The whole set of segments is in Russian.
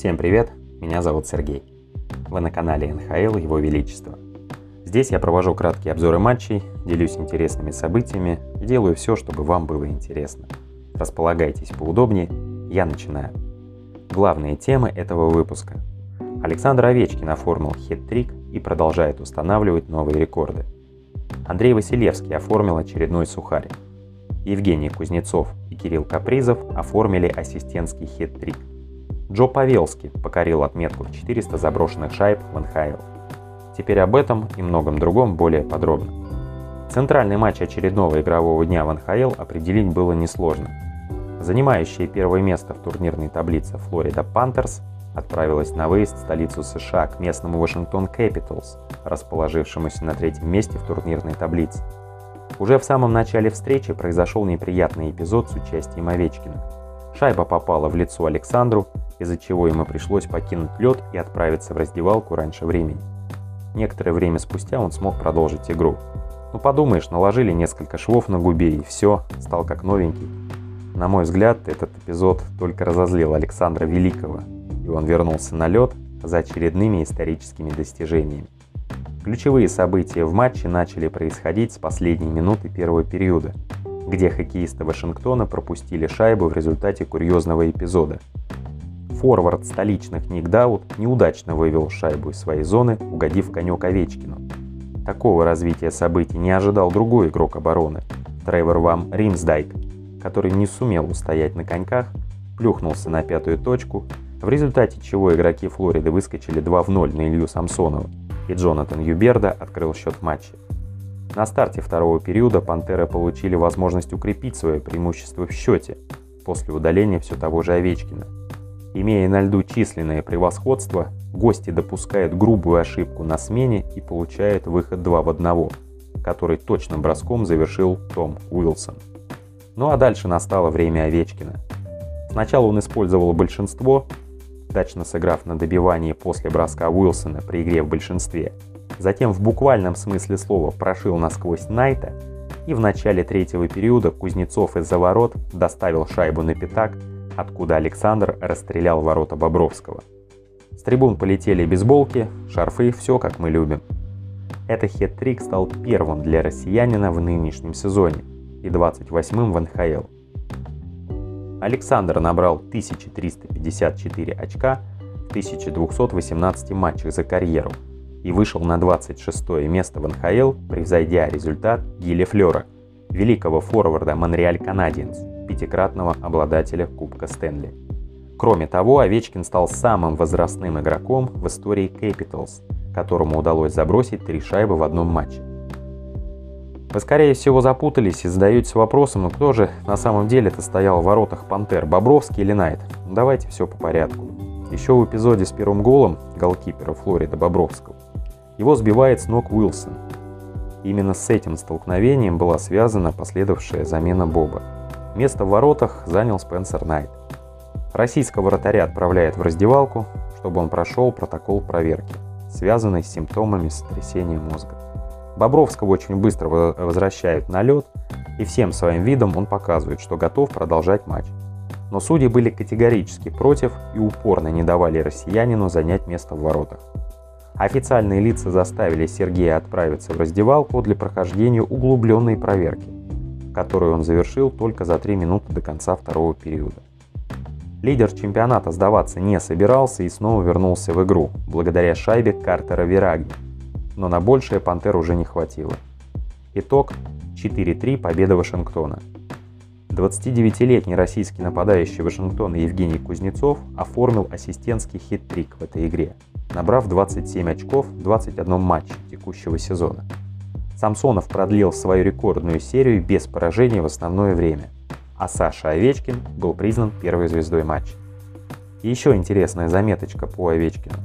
Всем привет, меня зовут Сергей. Вы на канале НХЛ Его Величество. Здесь я провожу краткие обзоры матчей, делюсь интересными событиями и делаю все, чтобы вам было интересно. Располагайтесь поудобнее, я начинаю. Главные темы этого выпуска. Александр Овечкин оформил хит-трик и продолжает устанавливать новые рекорды. Андрей Василевский оформил очередной сухарь. Евгений Кузнецов и Кирилл Капризов оформили ассистентский хит-трик. Джо Павелский покорил отметку в 400 заброшенных шайб в НХЛ. Теперь об этом и многом другом более подробно. Центральный матч очередного игрового дня в НХЛ определить было несложно. Занимающая первое место в турнирной таблице Флорида Пантерс отправилась на выезд в столицу США к местному Вашингтон Capitals, расположившемуся на третьем месте в турнирной таблице. Уже в самом начале встречи произошел неприятный эпизод с участием Овечкина. Шайба попала в лицо Александру, из-за чего ему пришлось покинуть лед и отправиться в раздевалку раньше времени. Некоторое время спустя он смог продолжить игру. Ну подумаешь, наложили несколько швов на губе и все, стал как новенький. На мой взгляд, этот эпизод только разозлил Александра Великого, и он вернулся на лед за очередными историческими достижениями. Ключевые события в матче начали происходить с последней минуты первого периода, где хоккеисты Вашингтона пропустили шайбу в результате курьезного эпизода – Форвард столичных Ник Даут неудачно вывел шайбу из своей зоны, угодив конек Овечкину. Такого развития событий не ожидал другой игрок обороны – Тревор Вам Римсдайк, который не сумел устоять на коньках, плюхнулся на пятую точку, в результате чего игроки Флориды выскочили 2 в 0 на Илью Самсонова, и Джонатан Юберда открыл счет в матче. На старте второго периода «Пантеры» получили возможность укрепить свое преимущество в счете после удаления все того же Овечкина – Имея на льду численное превосходство, гости допускают грубую ошибку на смене и получают выход 2 в 1, который точным броском завершил Том Уилсон. Ну а дальше настало время Овечкина. Сначала он использовал большинство, удачно сыграв на добивании после броска Уилсона при игре в большинстве. Затем в буквальном смысле слова прошил насквозь Найта, и в начале третьего периода Кузнецов из-за ворот доставил шайбу на пятак откуда Александр расстрелял ворота Бобровского. С трибун полетели бейсболки, шарфы, все как мы любим. Этот хет-трик стал первым для россиянина в нынешнем сезоне и 28-м в НХЛ. Александр набрал 1354 очка в 1218 матчах за карьеру и вышел на 26 место в НХЛ, превзойдя результат Гилли Флера, великого форварда Монреаль Канадиенс, пятикратного обладателя Кубка Стэнли. Кроме того, Овечкин стал самым возрастным игроком в истории Capitals, которому удалось забросить три шайбы в одном матче. Вы, скорее всего, запутались и задаетесь вопросом, ну кто же на самом деле-то стоял в воротах Пантер, Бобровский или Найт? Ну, давайте все по порядку. Еще в эпизоде с первым голом голкипера Флорида Бобровского его сбивает с ног Уилсон. Именно с этим столкновением была связана последовавшая замена Боба. Место в воротах занял Спенсер Найт. Российского вратаря отправляет в раздевалку, чтобы он прошел протокол проверки, связанный с симптомами сотрясения мозга. Бобровского очень быстро возвращают на лед, и всем своим видом он показывает, что готов продолжать матч. Но судьи были категорически против и упорно не давали россиянину занять место в воротах. Официальные лица заставили Сергея отправиться в раздевалку для прохождения углубленной проверки которую он завершил только за 3 минуты до конца второго периода. Лидер чемпионата сдаваться не собирался и снова вернулся в игру, благодаря шайбе Картера Вираги. Но на большее Пантер уже не хватило. Итог 4-3 победа Вашингтона. 29-летний российский нападающий Вашингтона Евгений Кузнецов оформил ассистентский хит-трик в этой игре, набрав 27 очков в 21 матче текущего сезона. Самсонов продлил свою рекордную серию без поражений в основное время, а Саша Овечкин был признан первой звездой матча. Еще интересная заметочка по Овечкину.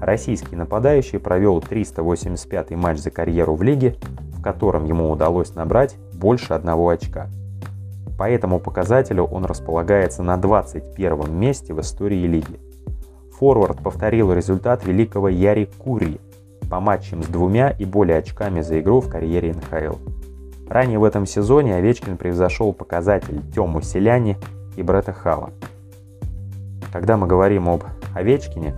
Российский нападающий провел 385-й матч за карьеру в лиге, в котором ему удалось набрать больше одного очка. По этому показателю он располагается на 21 месте в истории лиги. Форвард повторил результат великого Яри Кури – по матчам с двумя и более очками за игру в карьере НХЛ. Ранее в этом сезоне Овечкин превзошел показатель Тему Селяни и Бретта Хала. Когда мы говорим об Овечкине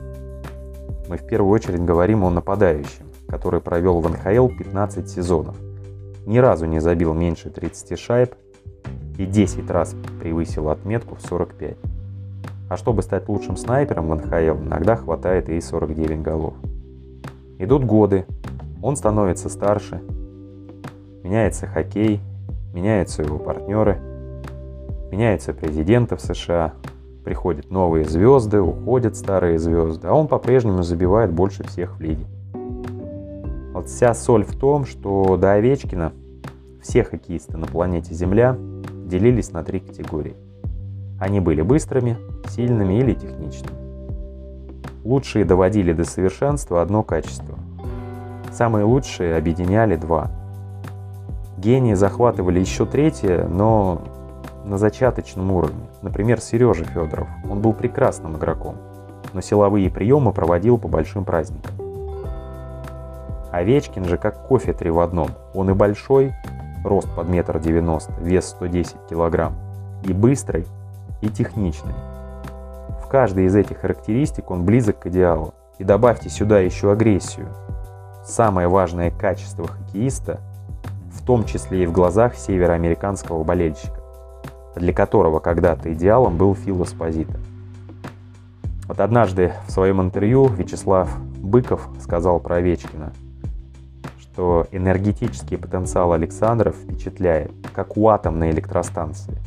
мы в первую очередь говорим о нападающем, который провел в НХЛ 15 сезонов. Ни разу не забил меньше 30 шайб и 10 раз превысил отметку в 45. А чтобы стать лучшим снайпером в НХЛ, иногда хватает и 49 голов. Идут годы, он становится старше, меняется хоккей, меняются его партнеры, меняются президенты в США, приходят новые звезды, уходят старые звезды, а он по-прежнему забивает больше всех в лиге. Вот вся соль в том, что до Овечкина все хоккеисты на планете Земля делились на три категории. Они были быстрыми, сильными или техничными. Лучшие доводили до совершенства одно качество. Самые лучшие объединяли два. Гении захватывали еще третье, но на зачаточном уровне. Например, Сережа Федоров. Он был прекрасным игроком, но силовые приемы проводил по большим праздникам. Овечкин же как кофе три в одном. Он и большой, рост под метр девяносто, вес 110 килограмм, и быстрый, и техничный. В каждой из этих характеристик он близок к идеалу. И добавьте сюда еще агрессию. Самое важное качество хоккеиста, в том числе и в глазах североамериканского болельщика для которого когда-то идеалом был Фил Эспозито. Вот однажды в своем интервью Вячеслав Быков сказал про Овечкина, что энергетический потенциал Александра впечатляет, как у атомной электростанции.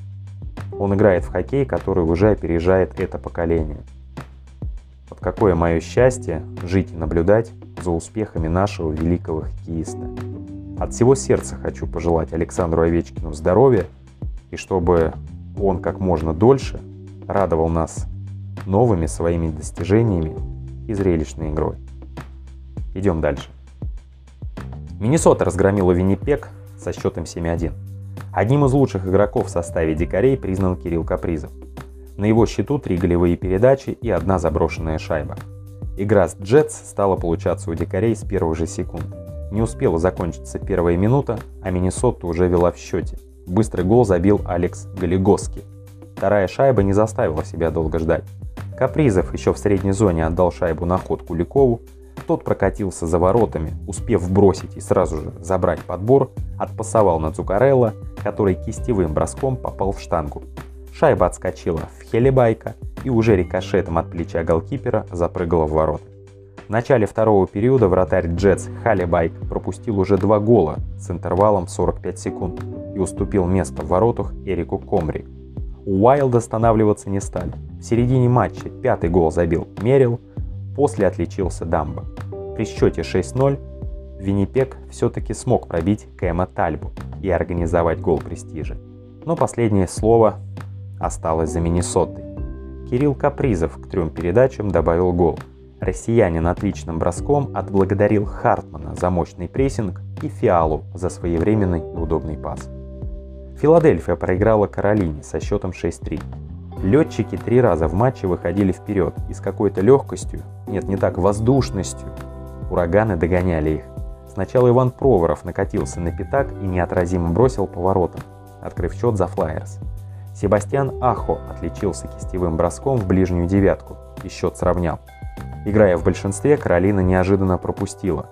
Он играет в хоккей, который уже опережает это поколение. Вот какое мое счастье жить и наблюдать за успехами нашего великого хоккеиста. От всего сердца хочу пожелать Александру Овечкину здоровья и чтобы он как можно дольше радовал нас новыми своими достижениями и зрелищной игрой. Идем дальше. Миннесота разгромила Виннипек со счетом 7-1. Одним из лучших игроков в составе дикарей признан Кирилл Капризов. На его счету три голевые передачи и одна заброшенная шайба. Игра с Джетс стала получаться у дикарей с первых же секунд. Не успела закончиться первая минута, а Миннесота уже вела в счете. Быстрый гол забил Алекс Галигоски. Вторая шайба не заставила себя долго ждать. Капризов еще в средней зоне отдал шайбу на ход Куликову. Тот прокатился за воротами, успев бросить и сразу же забрать подбор, отпасовал на Цукарелло, который кистевым броском попал в штангу. Шайба отскочила в Хелебайка и уже рикошетом от плеча голкипера запрыгала в ворота. В начале второго периода вратарь Джетс Халибайк пропустил уже два гола с интервалом 45 секунд и уступил место в воротах Эрику Комри. Уайлд останавливаться не стали. В середине матча пятый гол забил Мерил, после отличился Дамба. При счете 6-0 Виннипек все-таки смог пробить Кэма Тальбу и организовать гол престижа. Но последнее слово осталось за Миннесотой. Кирилл Капризов к трем передачам добавил гол – Россиянин отличным броском отблагодарил Хартмана за мощный прессинг и Фиалу за своевременный и удобный пас. Филадельфия проиграла Каролине со счетом 6-3. Летчики три раза в матче выходили вперед и с какой-то легкостью, нет, не так, воздушностью, ураганы догоняли их. Сначала Иван Проворов накатился на пятак и неотразимо бросил поворотом, открыв счет за Флайерс. Себастьян Ахо отличился кистевым броском в ближнюю девятку и счет сравнял. Играя в большинстве, Каролина неожиданно пропустила.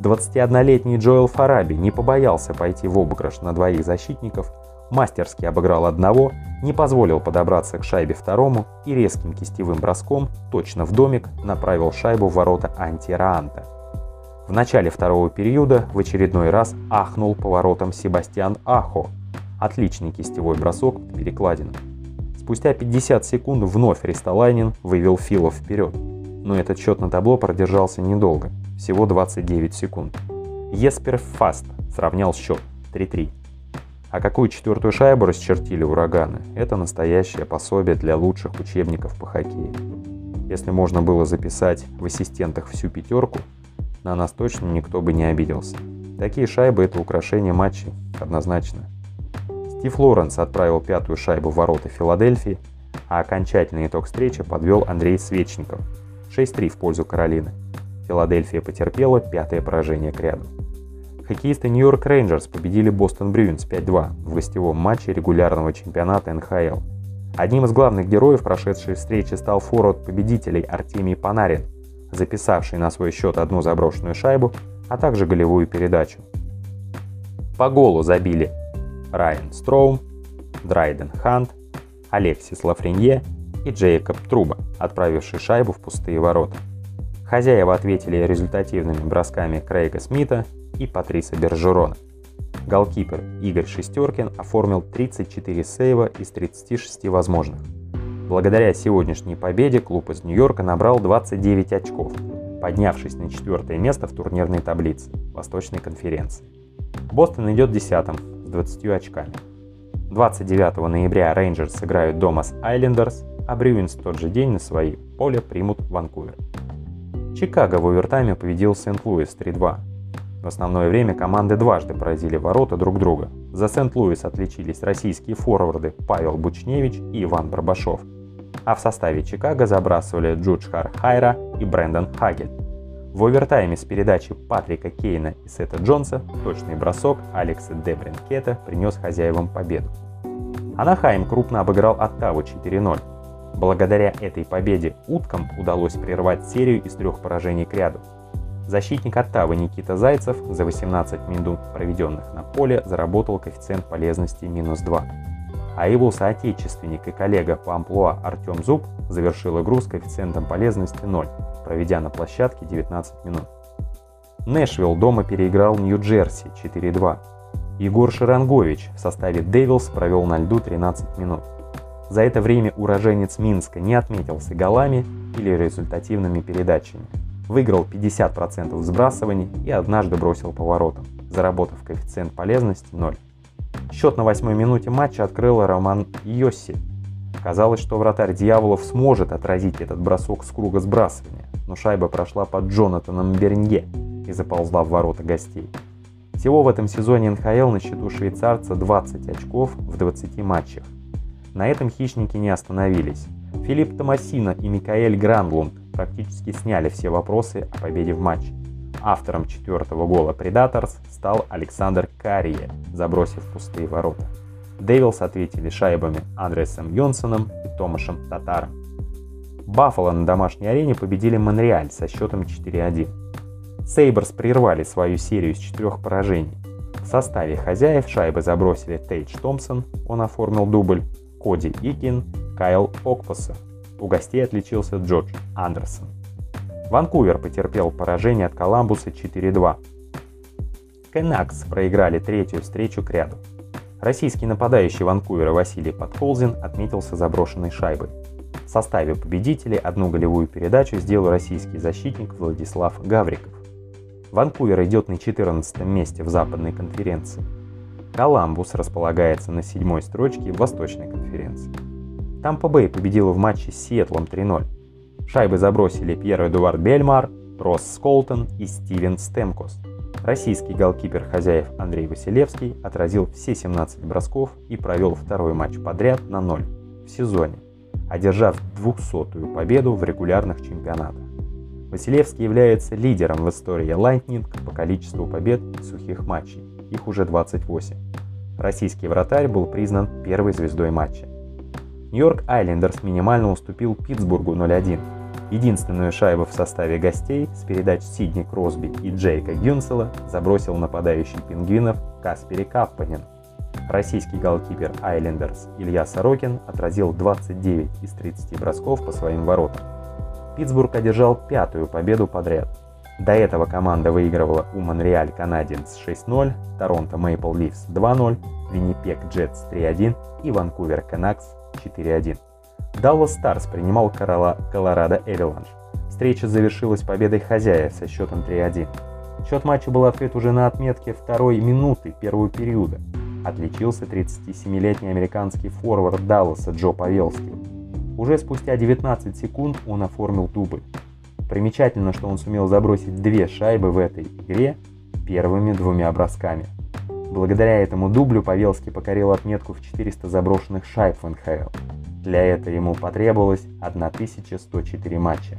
21-летний Джоэл Фараби не побоялся пойти в обыгрыш на двоих защитников, мастерски обыграл одного, не позволил подобраться к шайбе второму и резким кистевым броском точно в домик направил шайбу в ворота антираанта. В начале второго периода в очередной раз ахнул поворотом Себастьян Ахо. Отличный кистевой бросок под. Спустя 50 секунд вновь Ристолайнин вывел Филов вперед но этот счет на табло продержался недолго, всего 29 секунд. Еспер Фаст сравнял счет 3-3. А какую четвертую шайбу расчертили ураганы, это настоящее пособие для лучших учебников по хоккею. Если можно было записать в ассистентах всю пятерку, на нас точно никто бы не обиделся. Такие шайбы – это украшение матчей, однозначно. Стив Лоренс отправил пятую шайбу в ворота Филадельфии, а окончательный итог встречи подвел Андрей Свечников – 6-3 в пользу Каролины. Филадельфия потерпела пятое поражение к ряду. Хоккеисты Нью-Йорк Рейнджерс победили Бостон Брюинс 5-2 в гостевом матче регулярного чемпионата НХЛ. Одним из главных героев прошедшей встречи стал форвард победителей Артемий Панарин, записавший на свой счет одну заброшенную шайбу, а также голевую передачу. По голу забили Райан Строум, Драйден Хант, Алексис Лафренье и Джейкоб Труба, отправивший шайбу в пустые ворота. Хозяева ответили результативными бросками Крейга Смита и Патриса Бержерона. Голкипер Игорь Шестеркин оформил 34 сейва из 36 возможных. Благодаря сегодняшней победе клуб из Нью-Йорка набрал 29 очков, поднявшись на четвертое место в турнирной таблице Восточной конференции. Бостон идет десятым с 20 очками. 29 ноября Рейнджерс сыграют дома с Айлендерс, а Брюинс в тот же день на свои поле примут Ванкувер. Чикаго в овертайме победил Сент-Луис 3-2. В основное время команды дважды поразили ворота друг друга. За Сент-Луис отличились российские форварды Павел Бучневич и Иван Барбашов. А в составе Чикаго забрасывали Джуджхар Хайра и Брэндон Хагель. В овертайме с передачи Патрика Кейна и Сета Джонса точный бросок Алекса Дебринкета принес хозяевам победу. Анахайм крупно обыграл Оттаву 4-0. Благодаря этой победе уткам удалось прервать серию из трех поражений к ряду. Защитник Оттавы Никита Зайцев за 18 минут, проведенных на поле, заработал коэффициент полезности минус 2. А его соотечественник и коллега по амплуа Артем Зуб завершил игру с коэффициентом полезности 0, проведя на площадке 19 минут. Нэшвилл дома переиграл Нью-Джерси 4-2. Егор Ширангович в составе Девилс провел на льду 13 минут. За это время уроженец Минска не отметился голами или результативными передачами. Выиграл 50% сбрасываний и однажды бросил поворотом, заработав коэффициент полезности 0. Счет на восьмой минуте матча открыл Роман Йосси. Казалось, что вратарь Дьяволов сможет отразить этот бросок с круга сбрасывания, но шайба прошла под Джонатаном Бернье и заползла в ворота гостей. Всего в этом сезоне НХЛ на счету швейцарца 20 очков в 20 матчах. На этом хищники не остановились. Филипп Томасино и Микаэль Гранлунд практически сняли все вопросы о победе в матче. Автором четвертого гола Predators стал Александр Карие, забросив пустые ворота. Дэвилс ответили шайбами Андресом Йонсоном и Томашем Татаром. Баффало на домашней арене победили Монреаль со счетом 4-1. Сейберс прервали свою серию с четырех поражений. В составе хозяев шайбы забросили Тейдж Томпсон, он оформил дубль, Коди Икин, Кайл Окпоса. У гостей отличился Джордж Андерсон. Ванкувер потерпел поражение от Коламбуса 4-2. Кенакс проиграли третью встречу к ряду. Российский нападающий Ванкувера Василий Подколзин отметился заброшенной шайбой. В составе победителей одну голевую передачу сделал российский защитник Владислав Гавриков. Ванкувер идет на 14 месте в западной конференции. Коламбус располагается на седьмой строчке в Восточной конференции. Тампа Бэй победила в матче с Сиэтлом 3-0. Шайбы забросили Пьер Эдуард Бельмар, Росс Сколтон и Стивен Стемкос. Российский голкипер хозяев Андрей Василевский отразил все 17 бросков и провел второй матч подряд на 0 в сезоне, одержав 200-ю победу в регулярных чемпионатах. Василевский является лидером в истории Lightning по количеству побед и сухих матчей их уже 28. Российский вратарь был признан первой звездой матча. Нью-Йорк Айлендерс минимально уступил Питтсбургу 0-1. Единственную шайбу в составе гостей с передач Сидни Кросби и Джейка Гюнсела забросил нападающий пингвинов Каспери Каппанин. Российский голкипер Айлендерс Илья Сорокин отразил 29 из 30 бросков по своим воротам. Питтсбург одержал пятую победу подряд – до этого команда выигрывала у Монреаль Канадиенс 6-0, Торонто Мейпл Ливс 2-0, Виннипег Джетс 3-1 и Ванкувер Канакс 4-1. Даллас Старс принимал Колорадо Эвеланш. Встреча завершилась победой хозяев со счетом 3-1. Счет матча был открыт уже на отметке второй минуты первого периода. Отличился 37-летний американский форвард Далласа Джо Павелский. Уже спустя 19 секунд он оформил дубль. Примечательно, что он сумел забросить две шайбы в этой игре первыми двумя бросками. Благодаря этому дублю Павелский покорил отметку в 400 заброшенных шайб в НХЛ. Для этого ему потребовалось 1104 матча.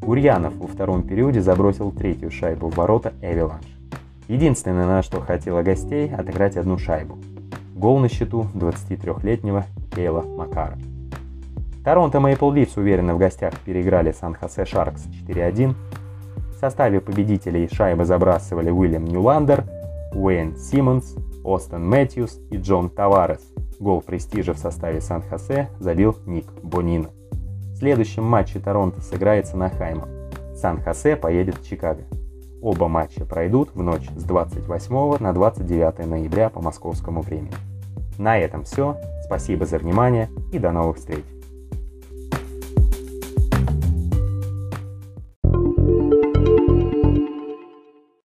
Гурьянов во втором периоде забросил третью шайбу в ворота Эвиланш. Единственное, на что хотела гостей, отыграть одну шайбу. Гол на счету 23-летнего Кейла Макара. Торонто Maple Leafs уверенно в гостях переиграли Сан-Хосе Шаркс 4-1. В составе победителей шайбы забрасывали Уильям Нюландер, Уэйн Симмонс, Остон Мэтьюс и Джон Таварес. Гол престижа в составе Сан-Хосе забил Ник Бонино. В следующем матче Торонто сыграет с Анахаймом. Сан-Хосе поедет в Чикаго. Оба матча пройдут в ночь с 28 на 29 ноября по московскому времени. На этом все. Спасибо за внимание и до новых встреч.